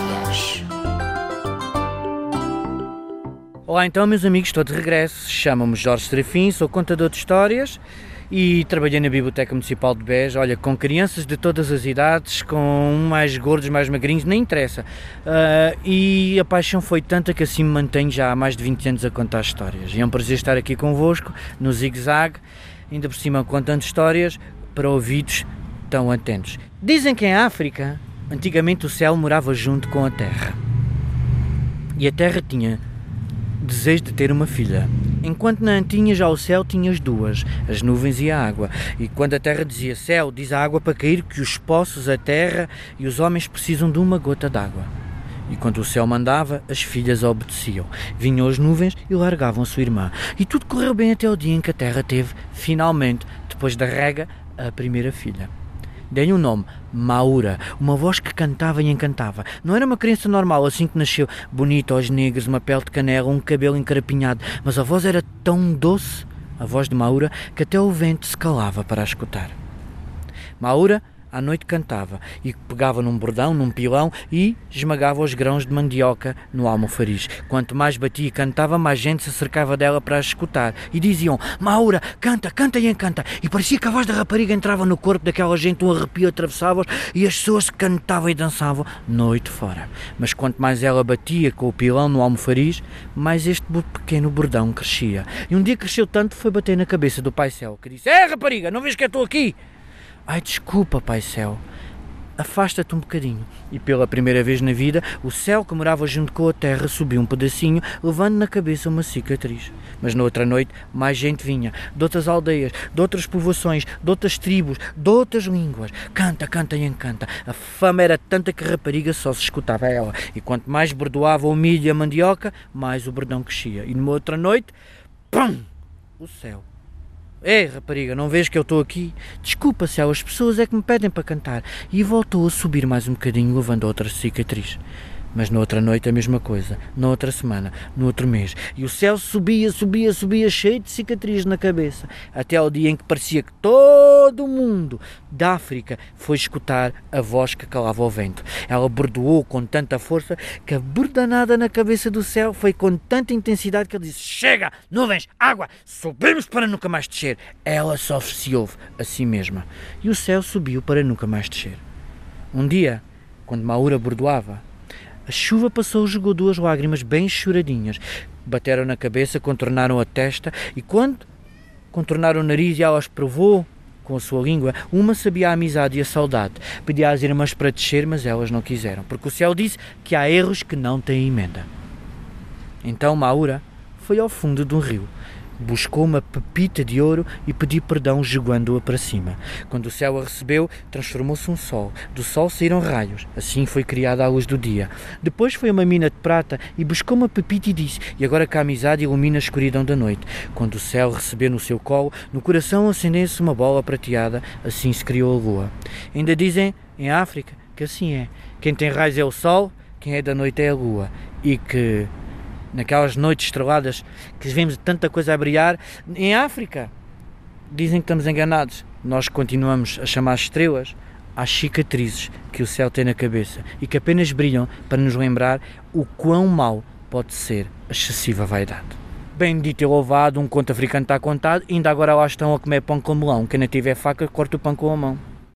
histórias. Olá então, meus amigos, estou de regresso. Chamo-me Jorge Serafim, sou contador de histórias e trabalhei na Biblioteca Municipal de Beja, olha, com crianças de todas as idades, com mais gordos, mais magrinhos, nem interessa. Uh, e a paixão foi tanta que assim me mantenho já há mais de 20 anos a contar histórias. E é um prazer estar aqui convosco, no Zig Zag, ainda por cima contando histórias para ouvidos tão atentos. Dizem que em África antigamente o céu morava junto com a terra. E a terra tinha desejo de ter uma filha. Enquanto na Antinha já o céu tinha as duas, as nuvens e a água. E quando a terra dizia céu, diz a água para cair que os poços, a terra e os homens precisam de uma gota d'água. E quando o céu mandava, as filhas obedeciam. Vinham as nuvens e largavam a sua irmã. E tudo correu bem até o dia em que a terra teve, finalmente, depois da rega, a primeira filha. Dei-lhe um nome, Maura, uma voz que cantava e encantava. Não era uma criança normal, assim que nasceu, bonita aos negros, uma pele de canela, um cabelo encarapinhado, mas a voz era tão doce, a voz de Maura, que até o vento se calava para a escutar. Maura à noite cantava e pegava num bordão, num pilão e esmagava os grãos de mandioca no almofariz. Quanto mais batia e cantava, mais gente se cercava dela para a escutar. E diziam: Maura, canta, canta e encanta. E parecia que a voz da rapariga entrava no corpo daquela gente, um arrepio atravessava-os e as pessoas cantavam e dançavam noite fora. Mas quanto mais ela batia com o pilão no almofariz, mais este pequeno bordão crescia. E um dia cresceu tanto foi bater na cabeça do pai céu, que disse: É rapariga, não vês que eu estou aqui? Ai, desculpa, Pai Céu. Afasta-te um bocadinho. E pela primeira vez na vida, o céu que morava junto com a terra subiu um pedacinho, levando na cabeça uma cicatriz. Mas na outra noite, mais gente vinha, de outras aldeias, de outras povoações, de outras tribos, de outras línguas. Canta, canta e encanta. A fama era tanta que a rapariga só se escutava ela. E quanto mais bordoava o milho e a mandioca, mais o bordão crescia. E numa outra noite, pum! O céu Ei, rapariga, não vês que eu estou aqui? Desculpa, céu, as pessoas é que me pedem para cantar. E voltou a subir mais um bocadinho, levando outra cicatriz. Mas na outra noite a mesma coisa, na outra semana, no outro mês. E o céu subia, subia, subia, cheio de cicatrizes na cabeça, até ao dia em que parecia que todo mundo da África foi escutar a voz que calava o vento. Ela bordoou com tanta força que a bordanada na cabeça do céu foi com tanta intensidade que ele disse: Chega, nuvens, água, subimos para nunca mais descer. Ela só se ouve a si mesma. E o céu subiu para nunca mais descer. Um dia, quando Maura bordoava, a chuva passou e jogou duas lágrimas bem choradinhas. Bateram na cabeça, contornaram a testa e quando contornaram o nariz e ela as provou com a sua língua, uma sabia a amizade e a saudade. Pedia às irmãs para descer, mas elas não quiseram, porque o céu disse que há erros que não têm emenda. Então Maura foi ao fundo de um rio buscou uma pepita de ouro e pediu perdão jogando-a para cima. Quando o céu a recebeu, transformou-se um sol. Do sol saíram raios. Assim foi criada a luz do dia. Depois foi uma mina de prata e buscou uma pepita e disse: E agora que a amizade ilumina a escuridão da noite. Quando o céu recebeu no seu colo, no coração acendeu-se uma bola prateada. Assim se criou a lua. Ainda dizem, em África, que assim é. Quem tem raios é o sol, quem é da noite é a lua. E que naquelas noites estreladas que vemos tanta coisa a brilhar. Em África, dizem que estamos enganados. Nós continuamos a chamar as estrelas às cicatrizes que o céu tem na cabeça e que apenas brilham para nos lembrar o quão mau pode ser a excessiva vaidade. Bendito e louvado, um conto africano está contado, ainda agora lá estão a comer pão com melão. Quem não tiver faca, corta o pão com a mão.